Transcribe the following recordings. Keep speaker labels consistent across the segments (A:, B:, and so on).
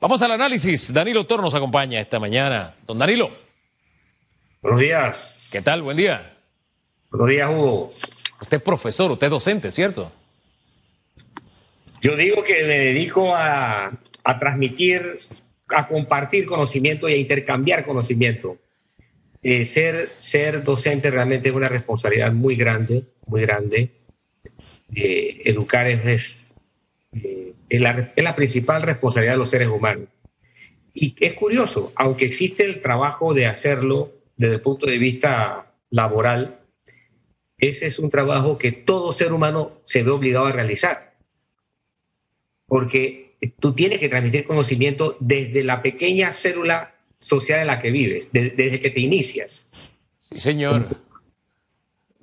A: Vamos al análisis. Danilo Toro nos acompaña esta mañana. Don Danilo.
B: Buenos días.
A: ¿Qué tal? Buen día.
B: Buenos días, Hugo.
A: Usted es profesor, usted es docente, ¿cierto?
B: Yo digo que me dedico a, a transmitir, a compartir conocimiento y a intercambiar conocimiento. Eh, ser, ser docente realmente es una responsabilidad muy grande, muy grande. Eh, educar es, eh, es, la, es la principal responsabilidad de los seres humanos. Y es curioso, aunque existe el trabajo de hacerlo desde el punto de vista laboral, ese es un trabajo que todo ser humano se ve obligado a realizar. Porque tú tienes que transmitir conocimiento desde la pequeña célula social en la que vives, desde que te inicias.
A: Sí, señor.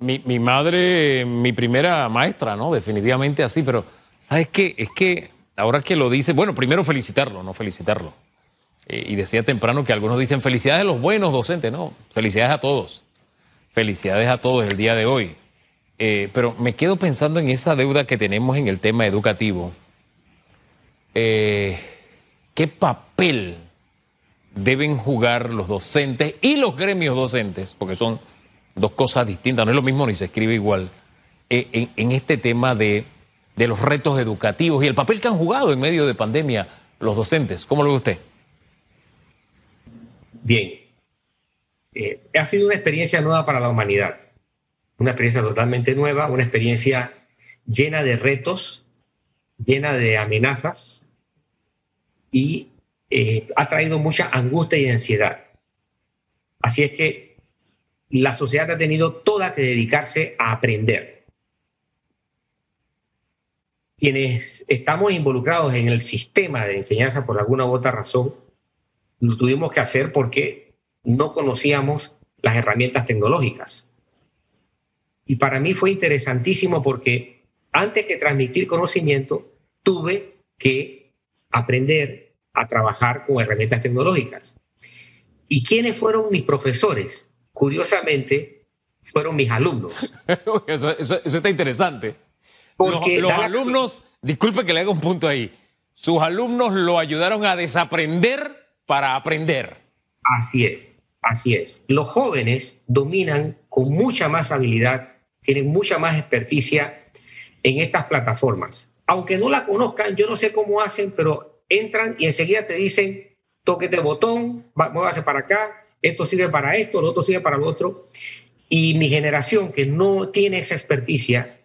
A: Mi, mi, madre, mi primera maestra, ¿no? Definitivamente así, pero ¿sabes qué? Es que ahora que lo dice, bueno, primero felicitarlo, no felicitarlo. Eh, y decía temprano que algunos dicen felicidades a los buenos docentes, no, felicidades a todos. Felicidades a todos el día de hoy. Eh, pero me quedo pensando en esa deuda que tenemos en el tema educativo. Eh, ¿Qué papel deben jugar los docentes y los gremios docentes? Porque son dos cosas distintas, no es lo mismo ni se escribe igual, en este tema de, de, los retos educativos y el papel que han jugado en medio de pandemia los docentes. ¿Cómo lo ve usted?
B: Bien. Eh, ha sido una experiencia nueva para la humanidad, una experiencia totalmente nueva, una experiencia llena de retos, llena de amenazas y eh, ha traído mucha angustia y ansiedad. Así es que la sociedad ha tenido toda que dedicarse a aprender. Quienes estamos involucrados en el sistema de enseñanza por alguna u otra razón, lo tuvimos que hacer porque no conocíamos las herramientas tecnológicas. Y para mí fue interesantísimo porque antes que transmitir conocimiento, tuve que aprender a trabajar con herramientas tecnológicas. ¿Y quiénes fueron mis profesores? Curiosamente, fueron mis alumnos.
A: eso, eso, eso, está interesante. Porque los, los alumnos, disculpe que le haga un punto ahí, sus alumnos lo ayudaron a desaprender para aprender.
B: Así es, así es. Los jóvenes dominan con mucha más habilidad, tienen mucha más experticia en estas plataformas. Aunque no la conozcan, yo no sé cómo hacen, pero entran y enseguida te dicen, toquete el botón, muévase para acá, esto sirve para esto, lo otro sirve para lo otro. Y mi generación, que no tiene esa experticia,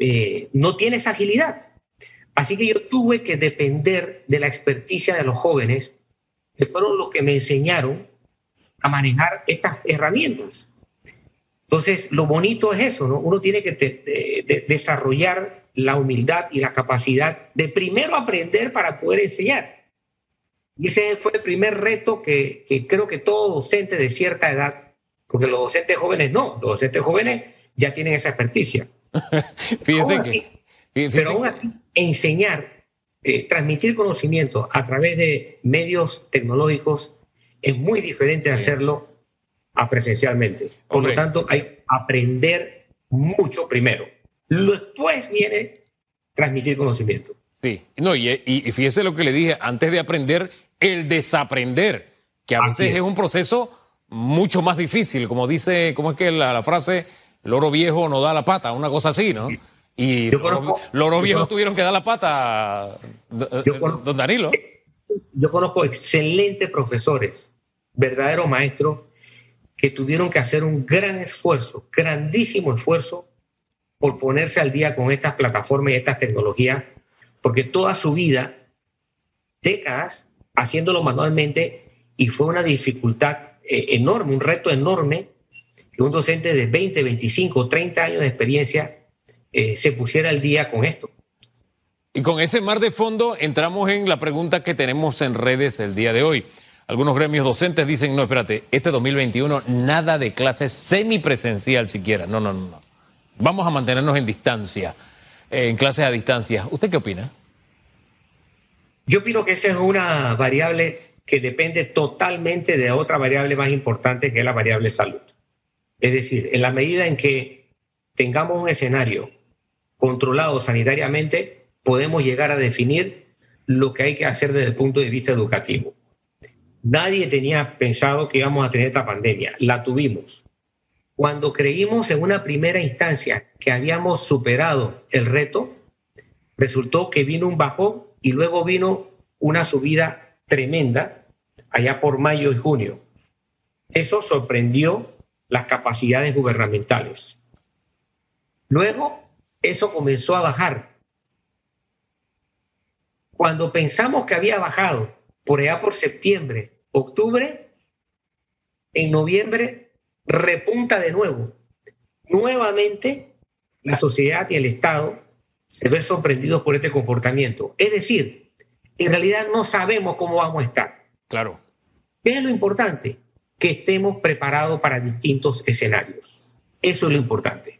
B: eh, no tiene esa agilidad. Así que yo tuve que depender de la experticia de los jóvenes, que fueron los que me enseñaron a manejar estas herramientas. Entonces, lo bonito es eso, ¿no? Uno tiene que desarrollar la humildad y la capacidad de primero aprender para poder enseñar. Y ese fue el primer reto que, que creo que todo docente de cierta edad, porque los docentes jóvenes no, los docentes jóvenes ya tienen esa experticia. así,
A: que,
B: pero aún así, enseñar, eh, transmitir conocimiento a través de medios tecnológicos es muy diferente de hacerlo a presencialmente. Por
A: Hombre.
B: lo tanto, hay que aprender mucho primero. Después viene transmitir conocimiento.
A: Sí, no, y, y, y, fíjese lo que le dije, antes de aprender, el desaprender, que a veces es. es. un proceso mucho más difícil, como dice, ¿cómo es que la, la frase? Loro viejo no da la pata, una cosa así, ¿no? Y
B: yo conozco,
A: Loro viejos tuvieron que dar la pata,
B: yo conozco,
A: don Danilo.
B: Yo conozco excelentes profesores, verdaderos maestros, que tuvieron que hacer un gran esfuerzo, grandísimo esfuerzo, por ponerse al día con estas plataformas y estas tecnologías, porque toda su vida, décadas, haciéndolo manualmente, y fue una dificultad eh, enorme, un reto enorme, que un docente de 20, 25, 30 años de experiencia eh, se pusiera al día con esto.
A: Y con ese mar de fondo entramos en la pregunta que tenemos en redes el día de hoy. Algunos gremios docentes dicen, no, espérate, este 2021 nada de clases semipresencial siquiera. No, no, no, no. Vamos a mantenernos en distancia, eh, en clases a distancia. ¿Usted qué opina?
B: Yo opino que esa es una variable que depende totalmente de otra variable más importante que es la variable salud. Es decir, en la medida en que tengamos un escenario controlado sanitariamente, podemos llegar a definir lo que hay que hacer desde el punto de vista educativo. Nadie tenía pensado que íbamos a tener esta pandemia, la tuvimos. Cuando creímos en una primera instancia que habíamos superado el reto, resultó que vino un bajón y luego vino una subida tremenda allá por mayo y junio. Eso sorprendió las capacidades gubernamentales. Luego, eso comenzó a bajar. Cuando pensamos que había bajado por allá por septiembre, octubre, en noviembre repunta de nuevo. Nuevamente, la sociedad y el Estado se ven sorprendidos por este comportamiento. Es decir, en realidad no sabemos cómo vamos a estar.
A: Claro.
B: ¿Qué es lo importante? Que estemos preparados para distintos escenarios. Eso es lo importante.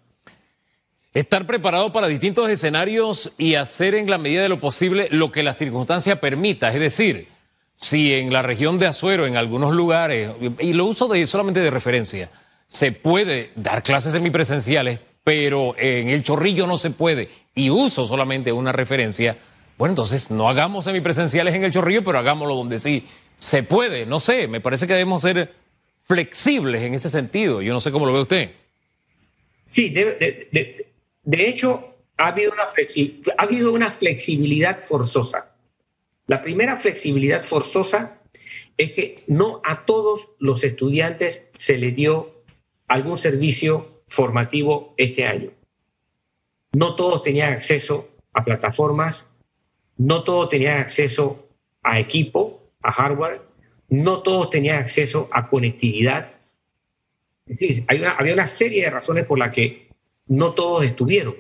A: Estar preparado para distintos escenarios y hacer en la medida de lo posible lo que la circunstancia permita. Es decir, si en la región de Azuero, en algunos lugares, y lo uso de, solamente de referencia, se puede dar clases semipresenciales, pero en el chorrillo no se puede, y uso solamente una referencia, bueno, entonces no hagamos semipresenciales en el chorrillo, pero hagámoslo donde sí se puede. No sé, me parece que debemos ser flexibles en ese sentido. Yo no sé cómo lo ve usted.
B: Sí, de, hecho, ha habido, una flexibilidad forzosa. La primera flexibilidad forzosa es que no a todos los estudiantes se le dio algún servicio formativo este año. No todos tenían acceso a plataformas, no todos tenían acceso a equipo, a hardware, no todos tenían acceso a conectividad. Había una serie de razones por las que no todos estuvieron.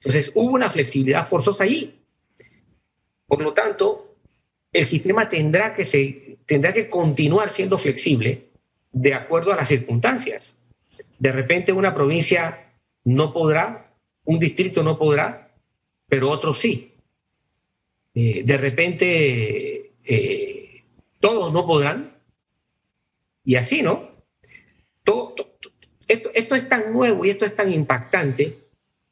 B: Entonces hubo una flexibilidad forzosa allí. Por lo tanto, el sistema tendrá que, que continuar siendo flexible de acuerdo a las circunstancias. De repente una provincia no podrá, un distrito no podrá, pero otro sí. Eh, de repente eh, todos no podrán. Y así, ¿no? Todo, esto, es tan nuevo y esto es tan impactante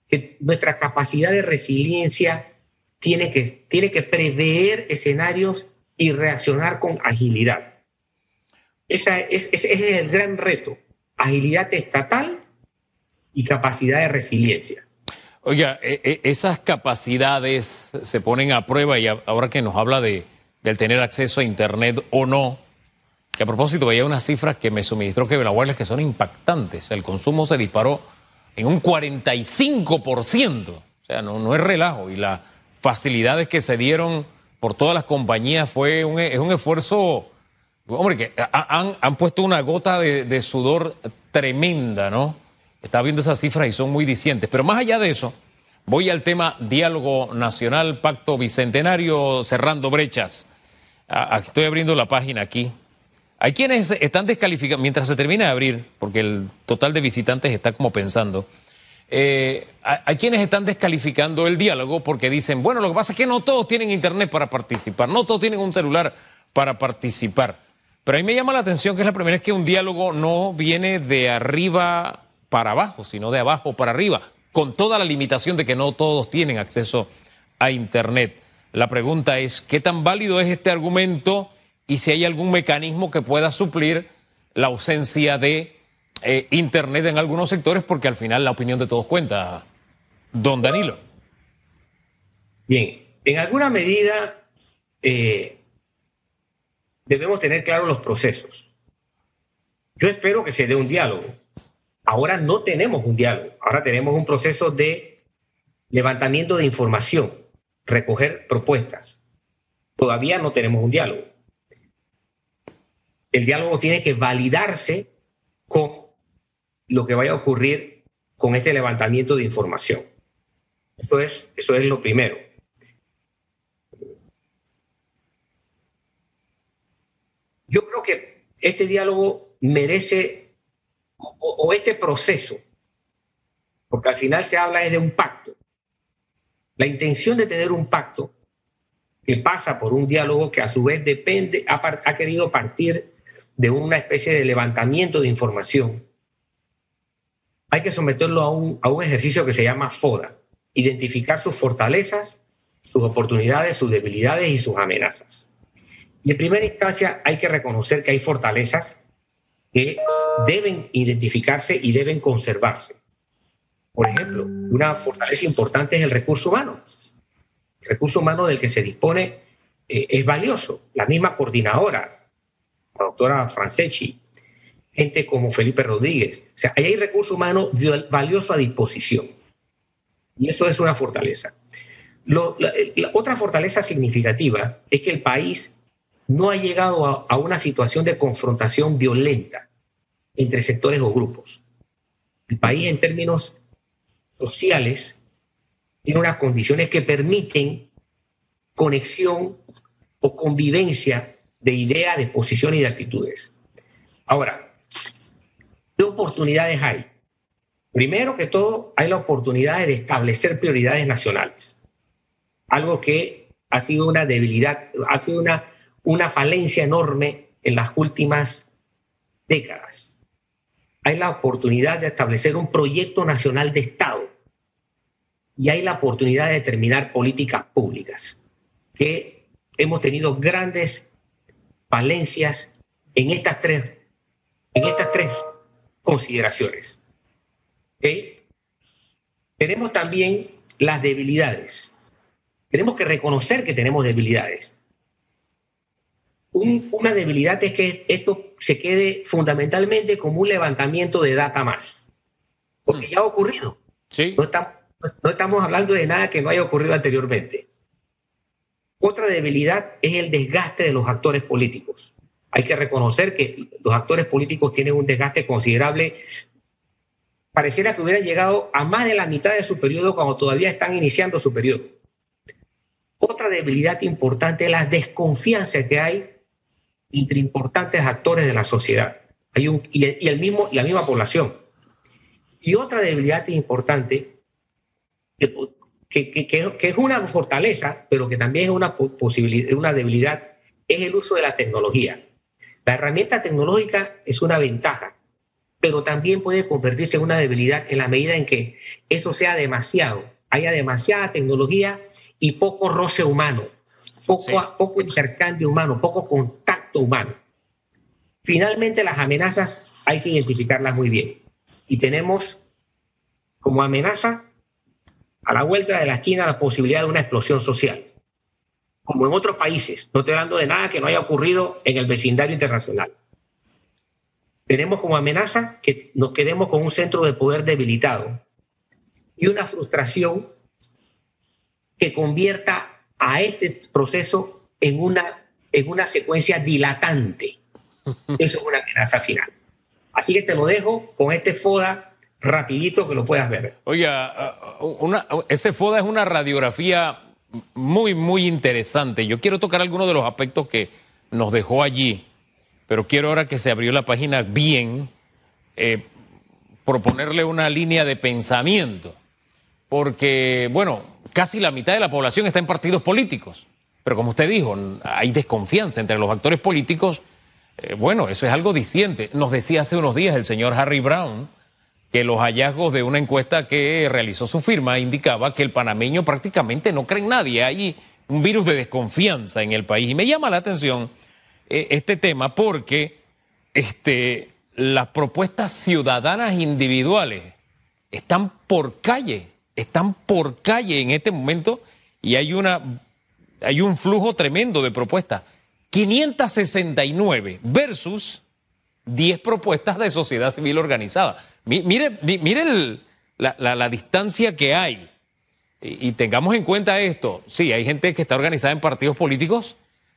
B: que nuestra capacidad de resiliencia tiene que, tiene que prever escenarios y reaccionar con agilidad. Esa es, ese es el gran reto, agilidad estatal y capacidad de resiliencia.
A: Oiga, e, e, esas capacidades se ponen a prueba y ahora que nos habla de, del tener acceso a Internet o no, que a propósito veía unas cifras que me suministró Kevin Wireless que son impactantes. El consumo se disparó en un 45%. O sea, no, no es relajo. Y las facilidades que se dieron por todas las compañías fue un, es un esfuerzo, hombre, que han, han puesto una gota de, de, sudor tremenda, ¿no? Estaba viendo esas cifras y son muy dicientes. Pero más allá de eso, voy al tema diálogo nacional, pacto bicentenario, cerrando brechas. Estoy abriendo la página aquí. Hay quienes están descalificando, mientras se termina de abrir, porque el total de visitantes está como pensando, eh, hay quienes están descalificando el diálogo porque dicen, bueno, lo que pasa es que no todos tienen internet para participar, no todos tienen un celular para participar. Pero a mí me llama la atención que es la primera vez que un diálogo no viene de arriba para abajo, sino de abajo para arriba, con toda la limitación de que no todos tienen acceso a internet. La pregunta es, ¿qué tan válido es este argumento? y si hay algún mecanismo que pueda suplir la ausencia de eh, Internet en algunos sectores, porque al final la opinión de todos cuenta. Don Danilo.
B: Bien, en alguna medida eh, debemos tener claros los procesos. Yo espero que se dé un diálogo. Ahora no tenemos un diálogo, ahora tenemos un proceso de levantamiento de información, recoger propuestas. Todavía no tenemos un diálogo el diálogo tiene que validarse con lo que vaya a ocurrir con este levantamiento de información. Eso es, eso es lo primero. Yo creo que este diálogo merece, o, o este proceso, porque al final se habla es de un pacto. La intención de tener un pacto que pasa por un diálogo que a su vez depende, ha, querido partir de una especie de levantamiento de información, hay que someterlo a un, a un ejercicio que se llama FODA, identificar sus fortalezas sus oportunidades, sus debilidades y sus amenazas. Y en primera instancia hay que reconocer que hay fortalezas que deben identificarse y deben conservarse. Por ejemplo, una fortaleza importante es el recurso humano. El recurso humano del que se dispone eh, es valioso. La misma coordinadora, la doctora Franceschi, gente como Felipe Rodríguez. O sea, ahí hay recurso humano valioso a disposición. Y eso es una fortaleza. la, otra fortaleza significativa es que el país no ha llegado a una situación de confrontación violenta entre sectores o grupos. El país en términos sociales tiene unas condiciones que permiten conexión o convivencia de ideas, de posiciones y de actitudes. Ahora, ¿qué oportunidades hay? Primero que todo, hay la oportunidad de establecer prioridades nacionales, algo que ha sido una debilidad, ha sido una, una falencia enorme en las últimas décadas hay la oportunidad de establecer un proyecto nacional de Estado y hay la oportunidad de determinar políticas públicas, que hemos tenido grandes falencias en estas tres, en estas tres consideraciones. Tenemos también las debilidades. Tenemos que reconocer que tenemos debilidades una debilidad es que esto se quede fundamentalmente como un levantamiento de data más, porque mm. ya ha ocurrido. No, estamos, no estamos hablando de nada que no haya ocurrido anteriormente. Otra debilidad es el desgaste de los actores políticos. Hay que reconocer que los actores políticos tienen un desgaste considerable. Pareciera que hubieran llegado a más de la mitad de su periodo cuando todavía están iniciando su periodo. Otra debilidad importante es la desconfianza que hay entre importantes actores de la sociedad Hay un, y, el mismo, la misma población. Y otra debilidad importante, que, que, que, es una fortaleza, pero que también es una, posibilidad, una debilidad, es el uso de la tecnología. La herramienta tecnológica es una ventaja, pero también puede convertirse en una debilidad en la medida en que eso sea demasiado, haya demasiada tecnología y poco roce humano, poco, poco intercambio humano, poco contacto humano. Finalmente, las amenazas hay que identificarlas muy bien. Y tenemos como amenaza a la vuelta de la esquina la posibilidad de una explosión social. Como en otros países, no estoy hablando de nada que no haya ocurrido en el vecindario internacional. Tenemos como amenaza que nos quedemos con un centro de poder debilitado y una frustración que convierta a este proceso en una, en una secuencia dilatante. Eso es una amenaza final. Así que te lo dejo con este FODA rapidito que lo puedas ver.
A: Oiga, uh, ese FODA es una radiografía muy, muy interesante. Yo quiero tocar algunos de los aspectos que nos dejó allí, pero quiero ahora que se abrió la página bien, eh, proponerle una línea de pensamiento. Porque, bueno, casi la mitad de la población está en partidos políticos. Pero como usted dijo, hay desconfianza entre los actores políticos. Eh, bueno, eso es algo disciente. Nos decía hace unos días el señor Harry Brown que los hallazgos de una encuesta que realizó su firma indicaba que el panameño prácticamente no cree en nadie. Hay un virus de desconfianza en el país. Y me llama la atención eh, este tema porque este, las propuestas ciudadanas individuales están por calle están por calle en este momento y hay, una, hay un flujo tremendo de propuestas. 569 versus 10 propuestas de sociedad civil organizada. Mire, mire la, distancia que hay. Y, y, tengamos en cuenta esto. Sí, hay gente que está organizada en partidos políticos,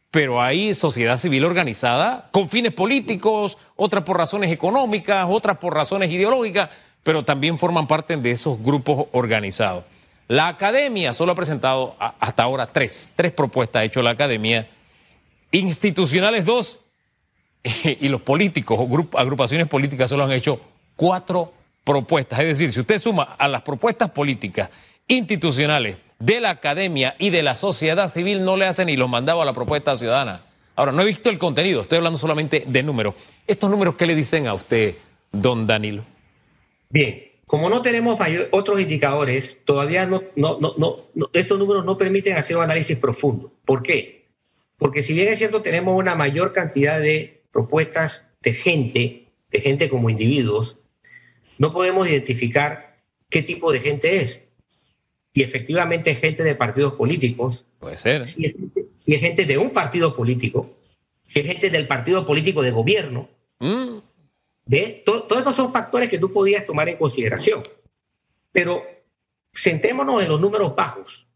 A: pero hay sociedad civil organizada con fines políticos, otras por razones económicas, otras por razones ideológicas pero también forman parte de esos grupos organizados. La academia solo ha presentado hasta ahora tres, tres propuestas ha hecho la academia, institucionales dos, y los políticos o agrupaciones políticas solo han hecho cuatro propuestas. Es decir, si usted suma a las propuestas políticas institucionales de la academia y de la sociedad civil, no le hace ni los mandados a la propuesta ciudadana. Ahora, no he visto el contenido, estoy hablando solamente de números. ¿Estos números qué le dicen a usted, don Danilo?
B: Bien, como no tenemos otros indicadores, todavía no, no, no, estos números no permiten hacer un análisis profundo. ¿Por qué? Porque si bien es cierto, tenemos una mayor cantidad de propuestas de gente, de gente como individuos, no podemos identificar qué tipo de gente es. Y efectivamente es gente de partidos políticos.
A: Puede ser.
B: y es gente de un partido político, es gente del partido político de gobierno. Mm. Todos estos son factores que tú podías tomar en consideración. Pero sentémonos en los números bajos.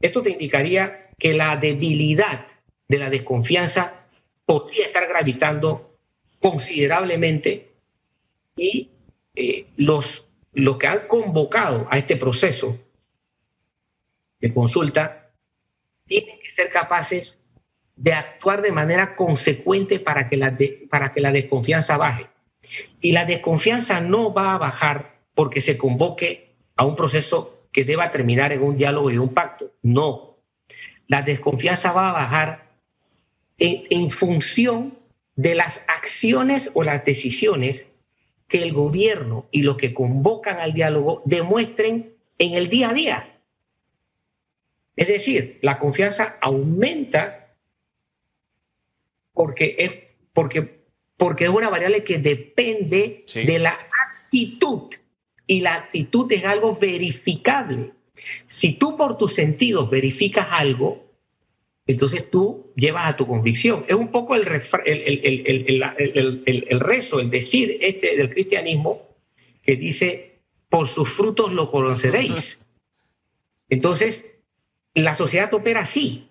B: Esto te indicaría que la debilidad de la desconfianza podría estar gravitando considerablemente y eh, los, los que han convocado a este proceso de consulta tienen que ser capaces de actuar de manera consecuente para que, la para que la desconfianza baje. Y la desconfianza no va a bajar porque se convoque a un proceso que deba terminar en un diálogo y un pacto. No. La desconfianza va a bajar en, en función de las acciones o las decisiones que el gobierno y los que convocan al diálogo demuestren en el día a día. Es decir, la confianza aumenta porque es, porque, porque es una variable que depende de la actitud y la actitud es algo verificable. Si tú por tus sentidos verificas algo, entonces tú llevas a tu convicción. Es un poco el, el, el, el, rezo, el decir este del cristianismo que dice, por sus frutos lo conoceréis. Entonces, la sociedad opera así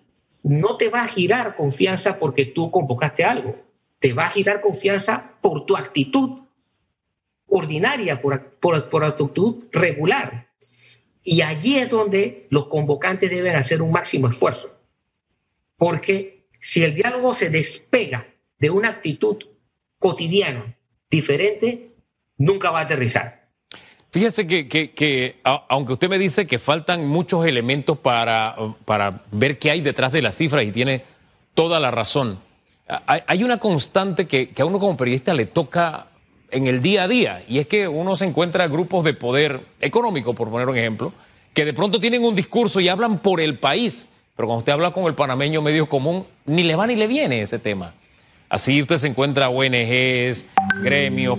B: no te va a girar confianza porque tú convocaste algo, te va a girar confianza por tu actitud ordinaria, por, por, por actitud regular. Y allí es donde los convocantes deben hacer un máximo esfuerzo. Porque si el diálogo se despega de una actitud cotidiana diferente, nunca va a aterrizar.
A: Fíjese que, aunque usted me dice que faltan muchos elementos para, para ver qué hay detrás de las cifras y tiene toda la razón, hay, una constante que, a uno como periodista le toca en el día a día y es que uno se encuentra grupos de poder económico, por poner un ejemplo, que de pronto tienen un discurso y hablan por el país, pero cuando usted habla con el panameño medio común, ni le va ni le viene ese tema. Así usted se encuentra ONGs, gremios,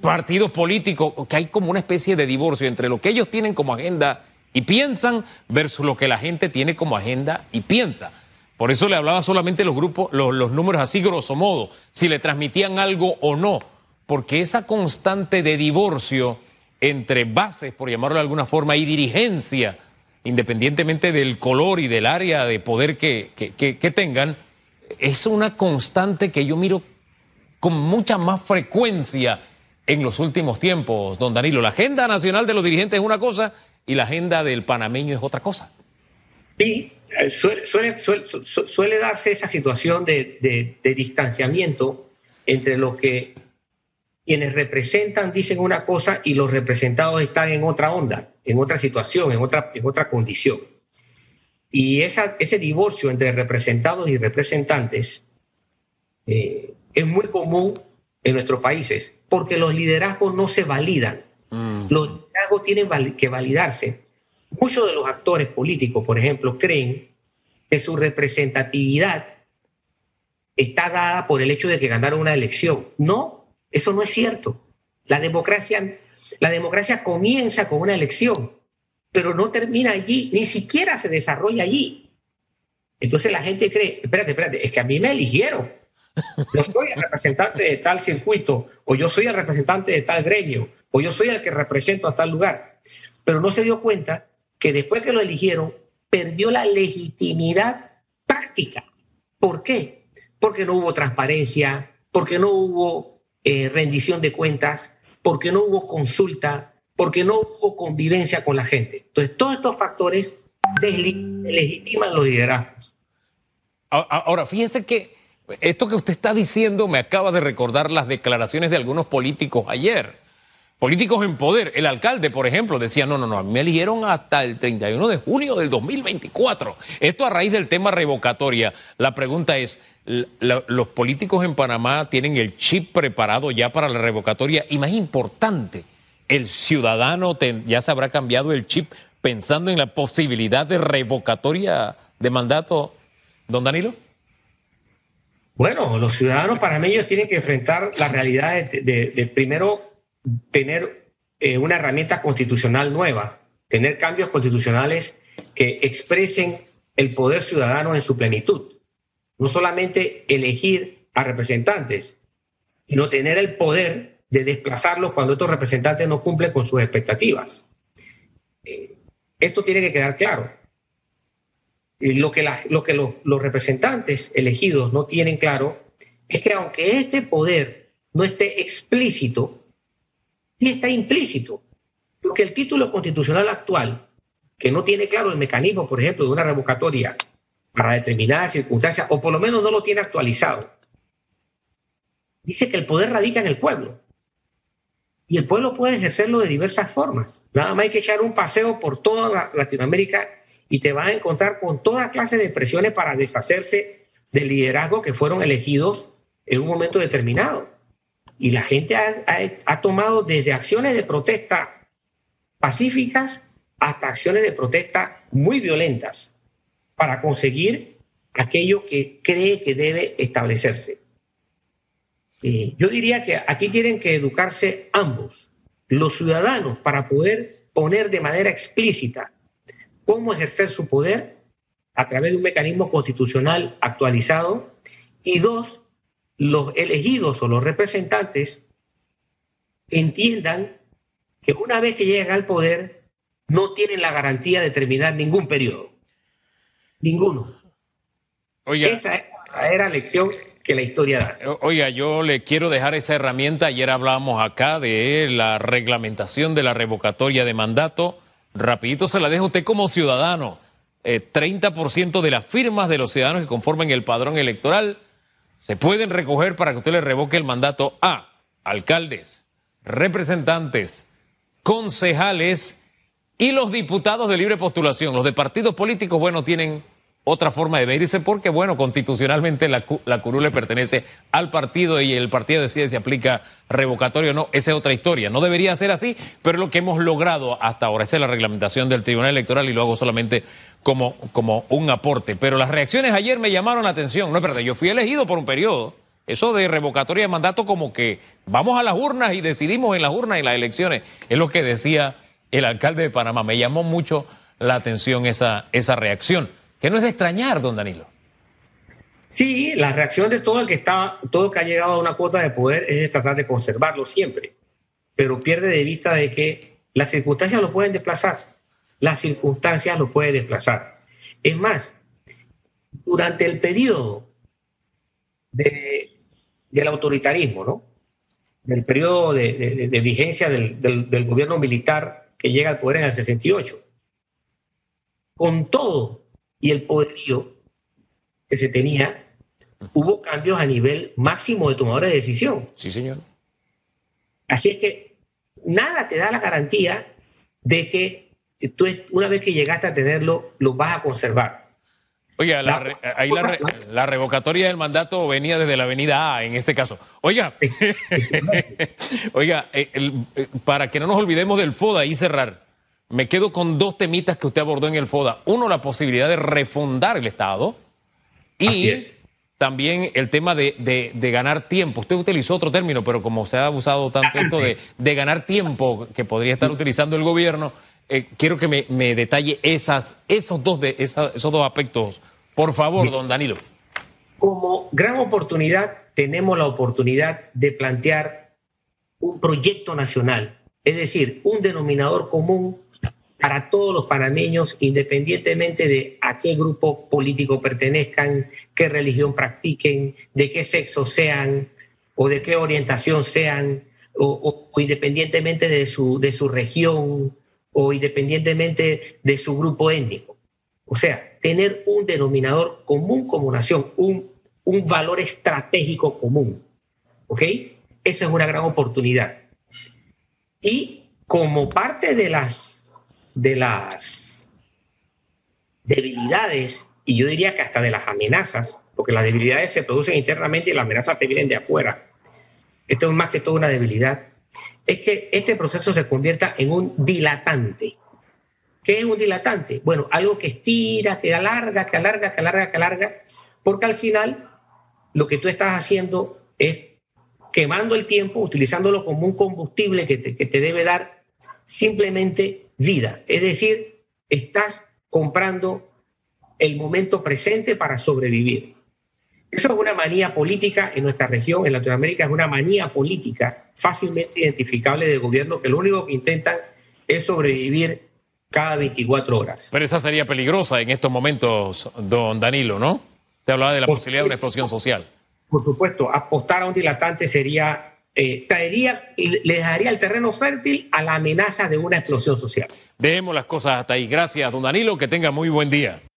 A: partidos políticos, que hay como una especie de divorcio entre lo que ellos tienen como agenda y piensan versus lo que la gente tiene como agenda y piensa. Por eso le hablaba solamente los grupos, los, números así grosso modo, si le transmitían algo o no, porque esa constante de divorcio entre bases, por llamarlo de alguna forma, y dirigencia, independientemente del color y del área de poder que tengan, es una constante que yo miro con mucha más frecuencia en los últimos tiempos, don Danilo. La agenda nacional de los dirigentes es una cosa y la agenda del panameño es otra cosa.
B: Sí, eh, suele, darse esa situación de, distanciamiento entre los que quienes representan dicen una cosa y los representados están en otra onda, en otra situación, en otra, en otra condición. Y esa, ese divorcio entre representados y representantes eh, es muy común en nuestros países porque los liderazgos no se validan. Mm. Los liderazgos tienen que validarse. Muchos de los actores políticos, por ejemplo, creen que su representatividad está dada por el hecho de que ganaron una elección. No, eso no es cierto. La democracia, la democracia comienza con una elección pero no termina allí, ni siquiera se desarrolla allí. Entonces la gente cree, espérate, espérate, es que a mí me eligieron. Yo soy el representante de tal circuito, o yo soy el representante de tal gremio, o yo soy el que represento a tal lugar. Pero no se dio cuenta que después que lo eligieron, perdió la legitimidad práctica. ¿Por qué? Porque no hubo transparencia, porque no hubo eh, rendición de cuentas, porque no hubo consulta, porque no hubo convivencia con la gente. Entonces, todos estos factores deslegitiman los liderazgos.
A: Ahora, fíjese que esto que usted está diciendo me acaba de recordar las declaraciones de algunos políticos ayer. Políticos en poder. El alcalde, por ejemplo, decía, no, no, no, me eligieron hasta el 31 de junio del 2024. Esto a raíz del tema revocatoria. La pregunta es, ¿los políticos en Panamá tienen el chip preparado ya para la revocatoria? Y más importante, el ciudadano ya se habrá cambiado el chip pensando en la posibilidad de revocatoria de mandato, don Danilo?
B: Bueno, los ciudadanos panameños tienen que enfrentar la realidad de, primero tener eh, una herramienta constitucional nueva, tener cambios constitucionales que expresen el poder ciudadano en su plenitud. No solamente elegir a representantes, sino tener el poder de desplazarlos cuando estos representantes no cumplen con sus expectativas. Eh, esto tiene que quedar claro. Y lo que, lo que los representantes elegidos no tienen claro es que aunque este poder no esté explícito, sí está implícito. Porque el título constitucional actual, que no tiene claro el mecanismo, por ejemplo, de una revocatoria para determinadas circunstancias, o por lo menos no lo tiene actualizado, dice que el poder radica en el pueblo. Y el pueblo puede ejercerlo de diversas formas. Nada más hay que echar un paseo por toda Latinoamérica y te vas a encontrar con toda clase de presiones para deshacerse del liderazgo que fueron elegidos en un momento determinado. Y la gente ha, tomado desde acciones de protesta pacíficas hasta acciones de protesta muy violentas para conseguir aquello que cree que debe establecerse. Eh, yo diría que aquí tienen que educarse ambos, los ciudadanos, para poder poner de manera explícita cómo ejercer su poder a través de un mecanismo constitucional actualizado y dos, los elegidos o los representantes entiendan que una vez que llegan al poder no tienen la garantía de terminar ningún periodo. Ninguno. Esa era la lección que la historia.
A: Oiga, yo le quiero dejar esa herramienta. Ayer hablábamos acá de la reglamentación de la revocatoria de mandato. Rapidito se la dejo usted como ciudadano. 30% eh, de las firmas de los ciudadanos que conforman el padrón electoral se pueden recoger para que usted le revoque el mandato a alcaldes, representantes, concejales y los diputados de libre postulación. Los de partidos políticos, bueno, tienen otra forma de verse porque, bueno, constitucionalmente la, la curul le pertenece al partido y el partido decide si aplica revocatorio o no. Esa es otra historia. No debería ser así, pero es lo que hemos logrado hasta ahora. Esa es la reglamentación del Tribunal Electoral y lo hago solamente como, como un aporte. Pero las reacciones ayer me llamaron la atención. No es verdad, yo fui elegido por un periodo. Eso de revocatoria de mandato como que vamos a las urnas y decidimos en las urnas y las elecciones. Es lo que decía el alcalde de Panamá. Me llamó mucho la atención esa, esa reacción que no es de extrañar, don Danilo.
B: Sí, la reacción de todo el que está, todo el que ha llegado a una cuota de poder es tratar de conservarlo siempre, pero pierde de vista de que las circunstancias lo pueden desplazar, las circunstancias lo pueden desplazar. Es más, durante el periodo de, del autoritarismo, ¿no? del periodo de, vigencia del, gobierno militar que llega al poder en el 68, con todo y el poderío que se tenía, hubo cambios a nivel máximo de tomadores de decisión.
A: Sí, señor.
B: Así es que nada te da la garantía de que tú, una vez que llegaste a tenerlo, lo vas a conservar.
A: Oiga, la, ahí la, revocatoria del mandato venía desde la avenida A en este caso. Oiga, oiga, eh, eh, para que no nos olvidemos del FODA y cerrar, me quedo con dos temitas que usted abordó en el FODA. Uno, la posibilidad de refundar el Estado. Y también el tema de, ganar tiempo. Usted utilizó otro término, pero como se ha usado tanto esto de, ganar tiempo que podría estar utilizando el gobierno, eh, quiero que me, detalle esas, esos, dos de, esos dos aspectos. Por favor, don Danilo.
B: Como gran oportunidad, tenemos la oportunidad de plantear un proyecto nacional, es decir, un denominador común para todos los panameños, independientemente de a qué grupo político pertenezcan, qué religión practiquen, de qué sexo sean o de qué orientación sean, o, independientemente de su, de su región o independientemente de su grupo étnico. O sea, tener un denominador común como nación, un, un valor estratégico común. ¿Ok? Esa es una gran oportunidad. Y como parte de las de las debilidades y yo diría que hasta de las amenazas, porque las debilidades se producen internamente y las amenazas te vienen de afuera. Esto es más que todo una debilidad. es que este proceso se convierta en un dilatante. ¿Qué es un dilatante? Bueno, algo que estira, que alarga, que alarga, que alarga, que alarga, porque al final lo que tú estás haciendo es quemando el tiempo, utilizándolo como un combustible que te, que te debe dar simplemente vida. Es decir, estás comprando el momento presente para sobrevivir. Eso es una manía política en nuestra región, en Latinoamérica, es una manía política fácilmente identificable de gobierno que lo único que intentan es sobrevivir cada 24 horas.
A: Pero esa sería peligrosa en estos momentos, don Danilo, ¿no? Te hablaba de la posibilidad de una explosión social.
B: Por supuesto, apostar a un dilatante sería, eh, traería, le dejaría el terreno fértil a la amenaza de una explosión social.
A: Dejemos las cosas hasta ahí. Gracias, don Danilo, que tenga muy buen día.